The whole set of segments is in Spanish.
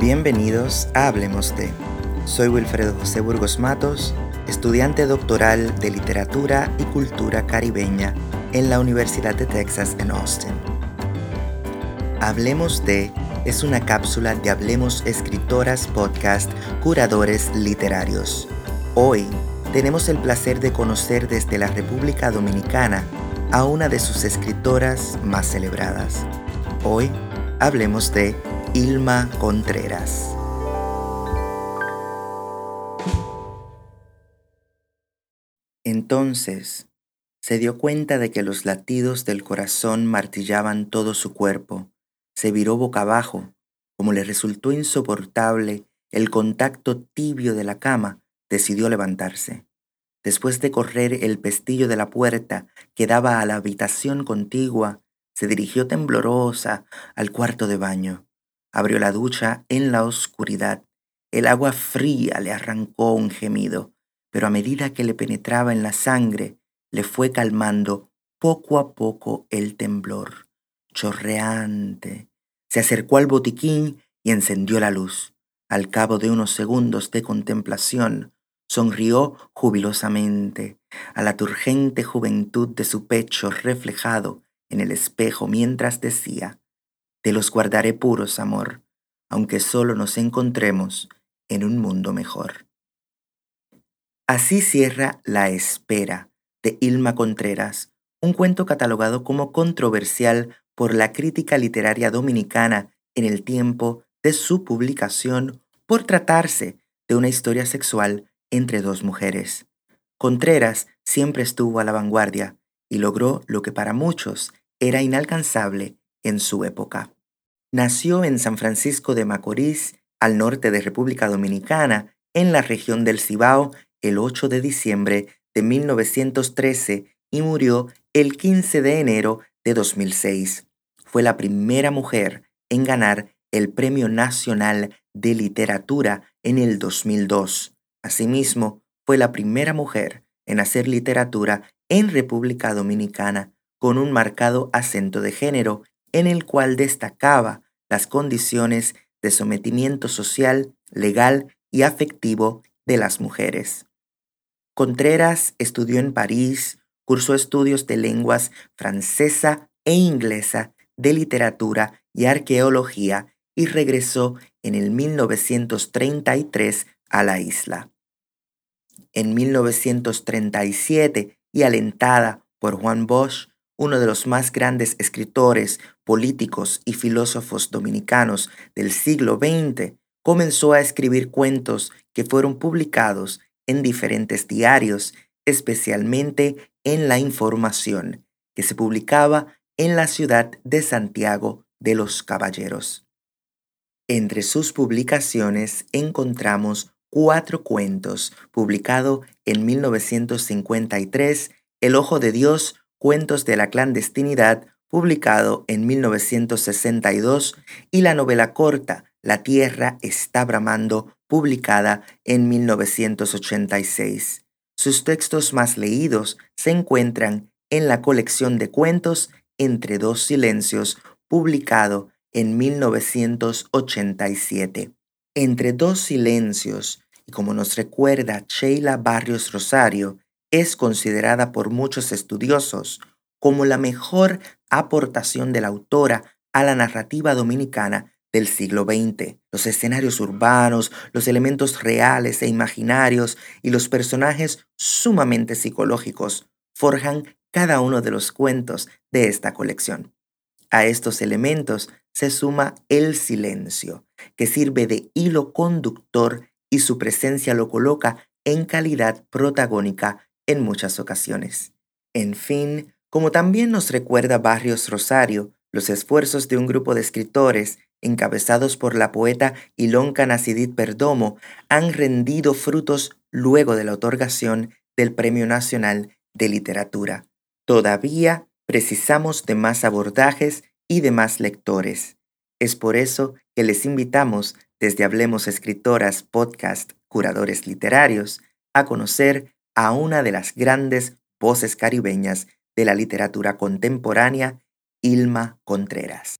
Bienvenidos a Hablemos de. Soy Wilfredo José Burgos Matos, estudiante doctoral de Literatura y Cultura Caribeña en la Universidad de Texas en Austin. Hablemos de es una cápsula de Hablemos Escritoras Podcast Curadores Literarios. Hoy tenemos el placer de conocer desde la República Dominicana a una de sus escritoras más celebradas. Hoy hablemos de Ilma Contreras. Entonces se dio cuenta de que los latidos del corazón martillaban todo su cuerpo. Se viró boca abajo, como le resultó insoportable el contacto tibio de la cama, decidió levantarse. Después de correr el pestillo de la puerta que daba a la habitación contigua, se dirigió temblorosa al cuarto de baño. Abrió la ducha en la oscuridad. El agua fría le arrancó un gemido, pero a medida que le penetraba en la sangre, le fue calmando poco a poco el temblor. Chorreante. Se acercó al botiquín y encendió la luz. Al cabo de unos segundos de contemplación, sonrió jubilosamente a la turgente juventud de su pecho reflejado en el espejo mientras decía, te los guardaré puros, amor, aunque solo nos encontremos en un mundo mejor. Así cierra La Espera de Ilma Contreras, un cuento catalogado como controversial por la crítica literaria dominicana en el tiempo de su publicación por tratarse de una historia sexual entre dos mujeres. Contreras siempre estuvo a la vanguardia y logró lo que para muchos era inalcanzable en su época. Nació en San Francisco de Macorís, al norte de República Dominicana, en la región del Cibao, el 8 de diciembre de 1913 y murió el 15 de enero de 2006. Fue la primera mujer en ganar el Premio Nacional de Literatura en el 2002. Asimismo, fue la primera mujer en hacer literatura en República Dominicana con un marcado acento de género en el cual destacaba las condiciones de sometimiento social, legal y afectivo de las mujeres. Contreras estudió en París, cursó estudios de lenguas francesa e inglesa, de literatura y arqueología y regresó en el 1933 a la isla. En 1937, y alentada por Juan Bosch, uno de los más grandes escritores, políticos y filósofos dominicanos del siglo XX, comenzó a escribir cuentos que fueron publicados en diferentes diarios, especialmente en La Información, que se publicaba en la ciudad de Santiago de los Caballeros. Entre sus publicaciones encontramos cuatro cuentos, publicado en 1953, El Ojo de Dios, Cuentos de la Clandestinidad, publicado en 1962, y la novela corta La Tierra está bramando, publicada en 1986. Sus textos más leídos se encuentran en la colección de cuentos Entre dos silencios, publicado en 1987. Entre dos silencios, y como nos recuerda Sheila Barrios Rosario, es considerada por muchos estudiosos como la mejor aportación de la autora a la narrativa dominicana del siglo XX. Los escenarios urbanos, los elementos reales e imaginarios y los personajes sumamente psicológicos forjan cada uno de los cuentos de esta colección. A estos elementos se suma el silencio, que sirve de hilo conductor y su presencia lo coloca en calidad protagónica en muchas ocasiones. En fin, como también nos recuerda Barrios Rosario, los esfuerzos de un grupo de escritores encabezados por la poeta Ilonka Nacidit Perdomo han rendido frutos luego de la otorgación del Premio Nacional de Literatura. Todavía precisamos de más abordajes y de más lectores. Es por eso que les invitamos desde Hablemos Escritoras Podcast Curadores Literarios a conocer a una de las grandes voces caribeñas de la literatura contemporánea, Ilma Contreras.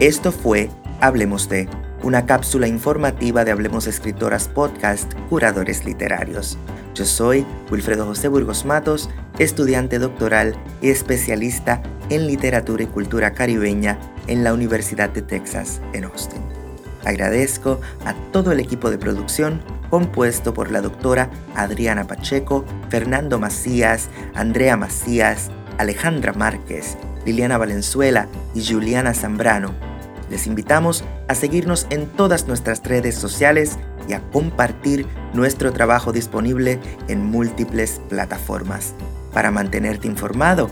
Esto fue Hablemos de, una cápsula informativa de Hablemos Escritoras Podcast, Curadores Literarios. Yo soy Wilfredo José Burgos Matos, estudiante doctoral y especialista en literatura y cultura caribeña en la Universidad de Texas en Austin. Agradezco a todo el equipo de producción compuesto por la doctora Adriana Pacheco, Fernando Macías, Andrea Macías, Alejandra Márquez, Liliana Valenzuela y Juliana Zambrano. Les invitamos a seguirnos en todas nuestras redes sociales y a compartir nuestro trabajo disponible en múltiples plataformas. Para mantenerte informado,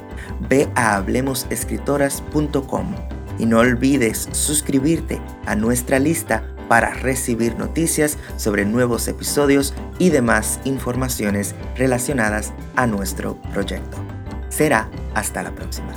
ve a hablemosescritoras.com y no olvides suscribirte a nuestra lista para recibir noticias sobre nuevos episodios y demás informaciones relacionadas a nuestro proyecto. Será hasta la próxima.